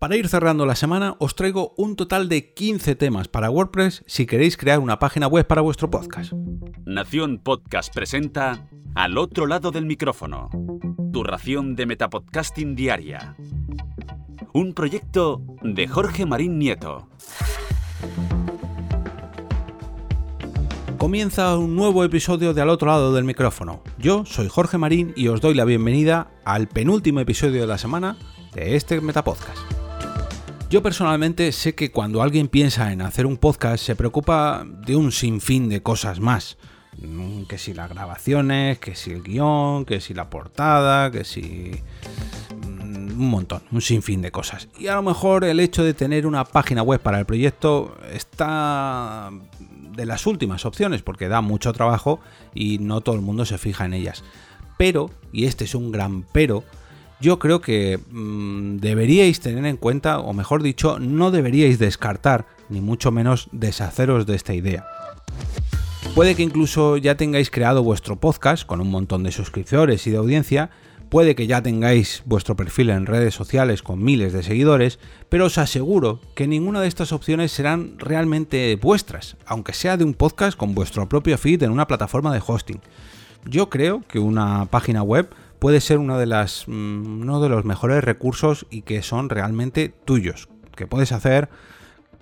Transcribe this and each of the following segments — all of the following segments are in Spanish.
Para ir cerrando la semana, os traigo un total de 15 temas para WordPress si queréis crear una página web para vuestro podcast. Nación Podcast presenta Al otro lado del micrófono, tu ración de Metapodcasting Diaria. Un proyecto de Jorge Marín Nieto. Comienza un nuevo episodio de Al otro lado del micrófono. Yo soy Jorge Marín y os doy la bienvenida al penúltimo episodio de la semana de este Metapodcast. Yo personalmente sé que cuando alguien piensa en hacer un podcast se preocupa de un sinfín de cosas más. Mm, que si las grabaciones, que si el guion, que si la portada, que si... Mm, un montón, un sinfín de cosas. Y a lo mejor el hecho de tener una página web para el proyecto está de las últimas opciones porque da mucho trabajo y no todo el mundo se fija en ellas. Pero, y este es un gran pero, yo creo que mm, deberíais tener en cuenta, o mejor dicho, no deberíais descartar, ni mucho menos deshaceros de esta idea. Puede que incluso ya tengáis creado vuestro podcast con un montón de suscriptores y de audiencia, puede que ya tengáis vuestro perfil en redes sociales con miles de seguidores, pero os aseguro que ninguna de estas opciones serán realmente vuestras, aunque sea de un podcast con vuestro propio feed en una plataforma de hosting. Yo creo que una página web puede ser una de las, mm, uno de los mejores recursos y que son realmente tuyos, que puedes hacer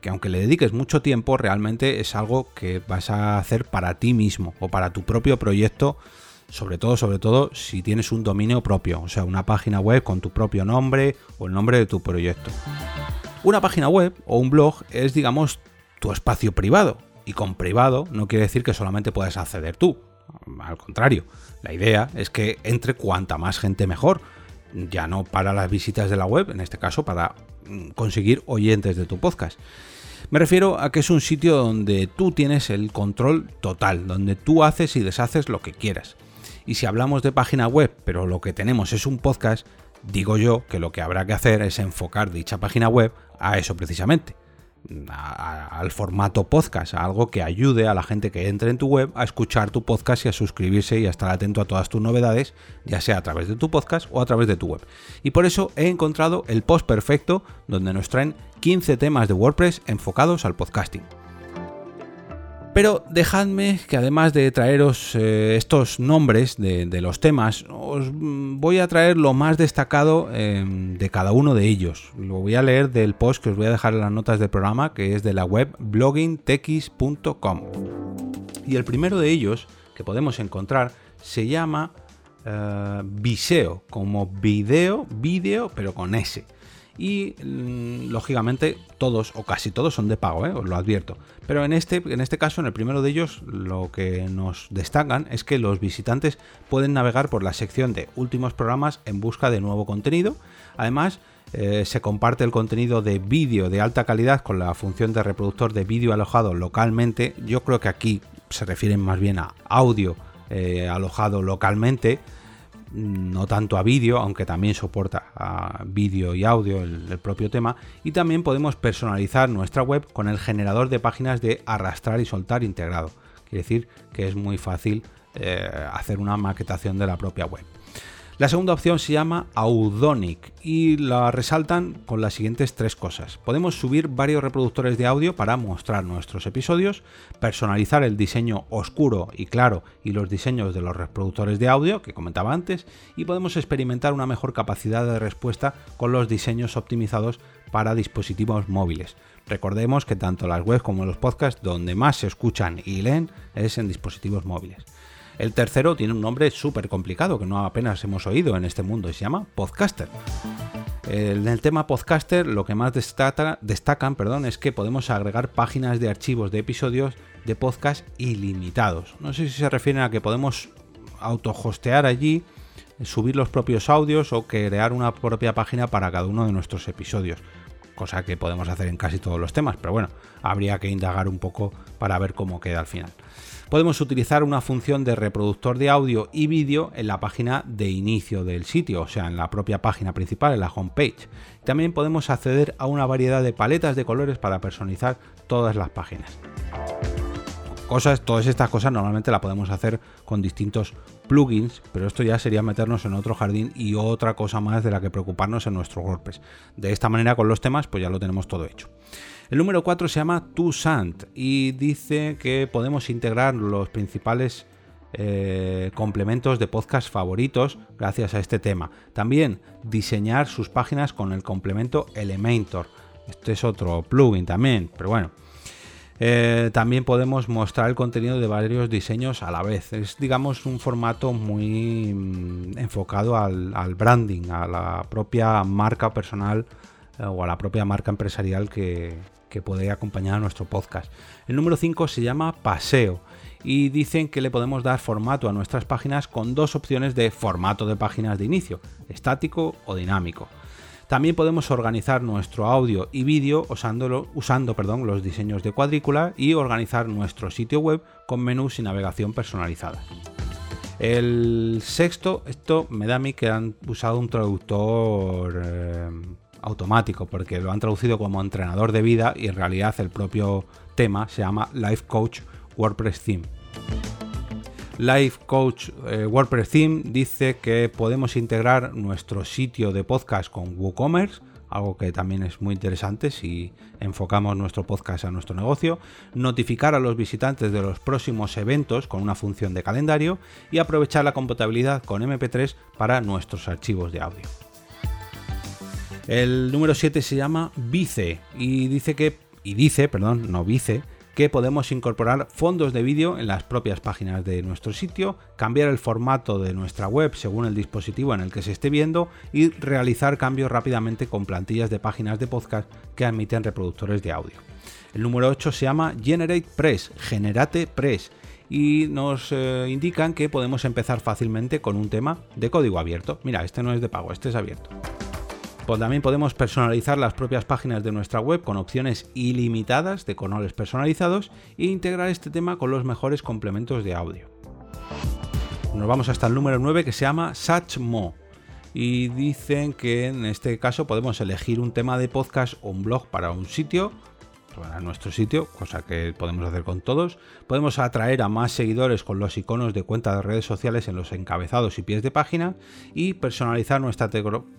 que aunque le dediques mucho tiempo, realmente es algo que vas a hacer para ti mismo o para tu propio proyecto, sobre todo, sobre todo si tienes un dominio propio, o sea, una página web con tu propio nombre o el nombre de tu proyecto. Una página web o un blog es, digamos, tu espacio privado, y con privado no quiere decir que solamente puedas acceder tú. Al contrario, la idea es que entre cuanta más gente mejor, ya no para las visitas de la web, en este caso para mm, conseguir oyentes de tu podcast. Me refiero a que es un sitio donde tú tienes el control total, donde tú haces y deshaces lo que quieras. Y si hablamos de página web, pero lo que tenemos es un podcast, digo yo que lo que habrá que hacer es enfocar dicha página web a eso precisamente al formato podcast, a algo que ayude a la gente que entre en tu web a escuchar tu podcast y a suscribirse y a estar atento a todas tus novedades, ya sea a través de tu podcast o a través de tu web. Y por eso he encontrado el post perfecto donde nos traen 15 temas de WordPress enfocados al podcasting. Pero dejadme que además de traeros eh, estos nombres de, los temas, os voy a traer lo más destacado em, de cada uno de ellos. Lo voy a leer del post que os voy a dejar en las notas del programa, que es de la web bloggingtex.com. Y el primero de ellos que podemos encontrar se llama uh, Viseo, como video, vídeo, pero con S y mm, lógicamente todos o casi todos son de pago, ¿eh? os lo advierto. Pero en este, en este caso, en el primero de ellos, lo que nos destacan es que los visitantes pueden navegar por la sección de últimos programas en busca de nuevo contenido. Además, eh, se comparte el contenido de vídeo de alta calidad con la función de reproductor de vídeo alojado localmente. Yo creo que aquí se refieren más bien a audio eh, alojado localmente no tanto a vídeo, aunque también soporta a vídeo y audio el, propio tema, y también podemos personalizar nuestra web con el generador de páginas de arrastrar y soltar integrado. Quiere decir que es muy fácil eh, hacer una maquetación de la propia web. La segunda opción se llama Audonic y la resaltan con las siguientes tres cosas. Podemos subir varios reproductores de audio para mostrar nuestros episodios, personalizar el diseño oscuro y claro y los diseños de los reproductores de audio que comentaba antes y podemos experimentar una mejor capacidad de respuesta con los diseños optimizados para dispositivos móviles. Recordemos que tanto las webs como los podcasts donde más se escuchan y leen es en dispositivos móviles. El tercero tiene un nombre súper complicado que no apenas hemos oído en este mundo y se llama Podcaster. En el tema podcaster lo que más destacan perdón, es que podemos agregar páginas de archivos de episodios de podcast ilimitados. No sé si se refieren a que podemos autohostear allí, subir los propios audios o crear una propia página para cada uno de nuestros episodios. Cosa que podemos hacer en casi todos los temas, pero bueno, habría que indagar un poco para ver cómo queda al final podemos utilizar una función de reproductor de audio y vídeo en la página de inicio del sitio, o sea, en la propia página principal, en la homepage. También podemos acceder a una variedad de paletas de colores para personalizar todas las páginas. Cosas, todas estas cosas normalmente la podemos hacer con distintos plugins, pero esto ya sería meternos en otro jardín y otra cosa más de la que preocuparnos en nuestro WordPress. De esta manera con los temas pues ya lo tenemos todo hecho. El número 4 se llama ToSant y dice que podemos integrar los principales eh, complementos de podcast favoritos gracias a este tema. También diseñar sus páginas con el complemento Elementor. Este es otro plugin también, pero bueno. Eh, también podemos mostrar el contenido de varios diseños a la vez. Es, digamos, un formato muy mm, enfocado al, branding, a la propia marca personal eh, o a la propia marca empresarial que, que puede acompañar a nuestro podcast. El número 5 se llama Paseo y dicen que le podemos dar formato a nuestras páginas con dos opciones de formato de páginas de inicio, estático o dinámico. También podemos organizar nuestro audio y vídeo usando los diseños de cuadrícula y organizar nuestro sitio web con menús y navegación personalizada. El sexto, esto me da a mí que han usado un traductor eh, automático porque lo han traducido como entrenador de vida y en realidad el propio tema se llama Life Coach WordPress Theme. Life Coach eh, WordPress Theme dice que podemos integrar nuestro sitio de podcast con WooCommerce, algo que también es muy interesante si enfocamos nuestro podcast a nuestro negocio, notificar a los visitantes de los próximos eventos con una función de calendario y aprovechar la compatibilidad con MP3 para nuestros archivos de audio. El número 7 se llama Vice y dice que y dice, perdón, no Vice, que podemos incorporar fondos de vídeo en las propias páginas de nuestro sitio, cambiar el formato de nuestra web según el dispositivo en el que se esté viendo y realizar cambios rápidamente con plantillas de páginas de podcast que admiten reproductores de audio. El número 8 se llama Generate Press, Generate Press y nos eh, indican que podemos empezar fácilmente con un tema de código abierto. Mira, este no es de pago, este es abierto. Pues también podemos personalizar las propias páginas de nuestra web con opciones ilimitadas de colores personalizados e integrar este tema con los mejores complementos de audio. Nos vamos hasta el número 9 que se llama Satchmo y dicen que en este caso podemos elegir un tema de podcast o un blog para un sitio a nuestro sitio, cosa que podemos hacer con todos. Podemos atraer a más seguidores con los iconos de cuenta de redes sociales en los encabezados y pies de página y personalizar nuestra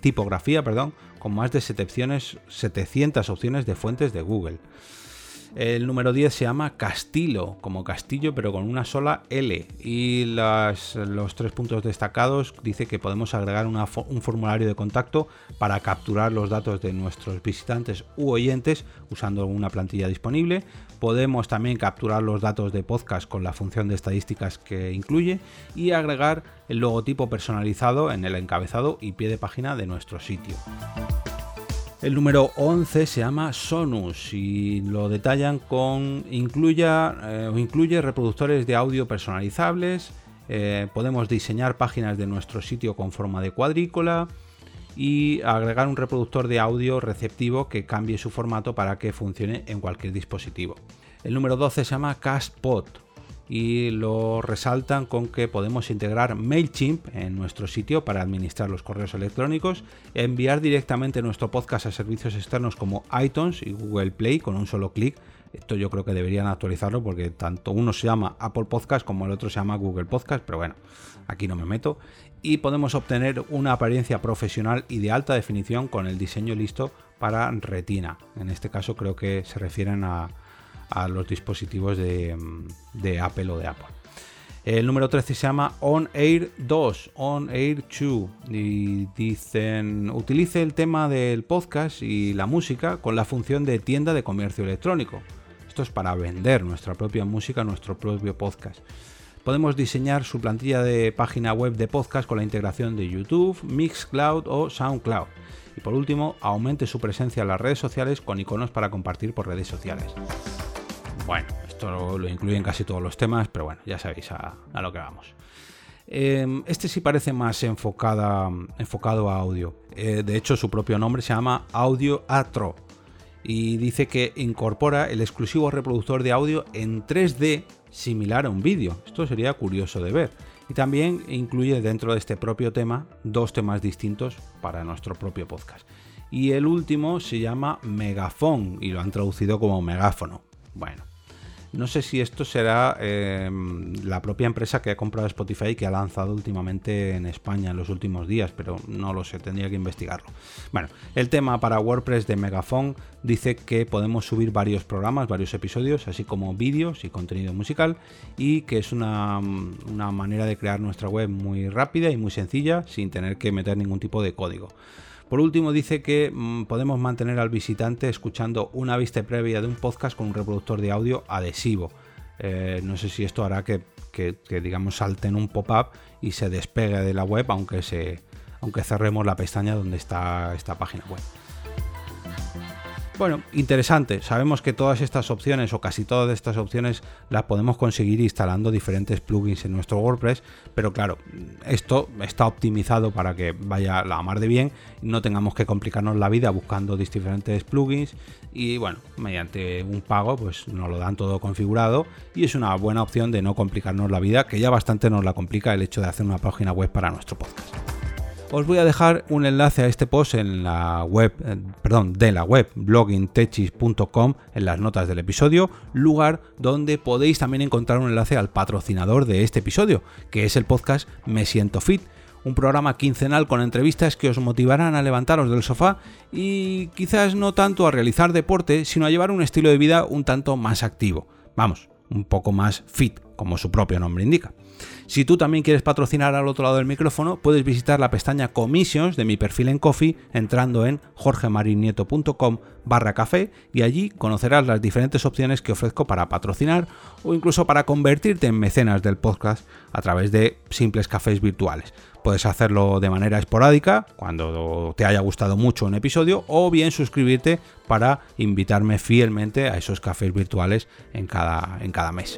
tipografía perdón, con más de 700 opciones de fuentes de Google. El número 10 se llama Castillo, como castillo, pero con una sola L. Y los tres puntos destacados dice que podemos agregar un formulario de contacto para capturar los datos de nuestros visitantes u oyentes usando una plantilla disponible. Podemos también capturar los datos de podcast con la función de estadísticas que incluye y agregar el logotipo personalizado en el encabezado y pie de página de nuestro sitio. El número 11 se llama Sonus y lo detallan con incluya, eh, incluye reproductores de audio personalizables, eh, podemos diseñar páginas de nuestro sitio con forma de cuadrícula y agregar un reproductor de audio receptivo que cambie su formato para que funcione en cualquier dispositivo. El número 12 se llama Castpot y lo resaltan con que podemos integrar MailChimp en nuestro sitio para administrar los correos electrónicos, enviar directamente nuestro podcast a servicios externos como iTunes y Google Play con un solo clic. Esto yo creo que deberían actualizarlo porque tanto uno se llama Apple Podcast como el otro se llama Google Podcast, pero bueno, aquí no me meto. Y podemos obtener una apariencia profesional y de alta definición con el diseño listo para retina. En este caso creo que se refieren a, a los dispositivos de, Apple o de Apple. El número 13 se llama On Air 2, On Air 2. Y dicen, utilice el tema del podcast y la música con la función de tienda de comercio electrónico. Esto es para vender nuestra propia música, nuestro propio podcast. Podemos diseñar su plantilla de página web de podcast con la integración de YouTube, Mixcloud o SoundCloud. Y por último, aumente su presencia en las redes sociales con iconos para compartir por redes sociales. Bueno, esto lo, incluyen casi todos los temas, pero bueno, ya sabéis a, lo que vamos. Em, este sí parece más enfocado a audio. Eh, de hecho, su propio nombre se llama Audio Atro y dice que incorpora el exclusivo reproductor de audio en 3D similar a un vídeo. Esto sería curioso de ver. Y también incluye dentro de este propio tema dos temas distintos para nuestro propio podcast. Y el último se llama Megafon y lo han traducido como megáfono. Bueno, No sé si esto será eh, la propia empresa que ha comprado Spotify que ha lanzado últimamente en España en los últimos días, pero no lo sé, tendría que investigarlo. Bueno, el tema para WordPress de Megaphone dice que podemos subir varios programas, varios episodios, así como vídeos y contenido musical, y que es una, una manera de crear nuestra web muy rápida y muy sencilla sin tener que meter ningún tipo de código. Por último, dice que mm, podemos mantener al visitante escuchando una vista previa de un podcast con un reproductor de audio adhesivo. Eh, no sé si esto hará que, que, que digamos salten un pop-up y se despegue de la web, aunque, se, aunque cerremos la pestaña donde está esta página web. Bueno, interesante. Sabemos que todas estas opciones o casi todas estas opciones las podemos conseguir instalando diferentes plugins en nuestro WordPress, pero claro, esto está optimizado para que vaya la mar de bien, no tengamos que complicarnos la vida buscando diferentes plugins y bueno, mediante un pago pues nos lo dan todo configurado y es una buena opción de no complicarnos la vida, que ya bastante nos la complica el hecho de hacer una página web para nuestro podcast. Os voy a dejar un enlace a este post en la web, eh, perdón, de la web bloggingtechis.com en las notas del episodio, lugar donde podéis también encontrar un enlace al patrocinador de este episodio, que es el podcast Me Siento Fit, un programa quincenal con entrevistas que os motivarán a levantaros del sofá y quizás no tanto a realizar deporte, sino a llevar un estilo de vida un tanto más activo. Vamos, un poco más fit, como su propio nombre indica. Si tú también quieres patrocinar al otro lado del micrófono, puedes visitar la pestaña Commissions de mi perfil en Coffee entrando en jorgemarinieto.com barra café y allí conocerás las diferentes opciones que ofrezco para patrocinar o incluso para convertirte en mecenas del podcast a través de simples cafés virtuales. Puedes hacerlo de manera esporádica, cuando te haya gustado mucho un episodio, o bien suscribirte para invitarme fielmente a esos cafés virtuales en cada, en cada mes.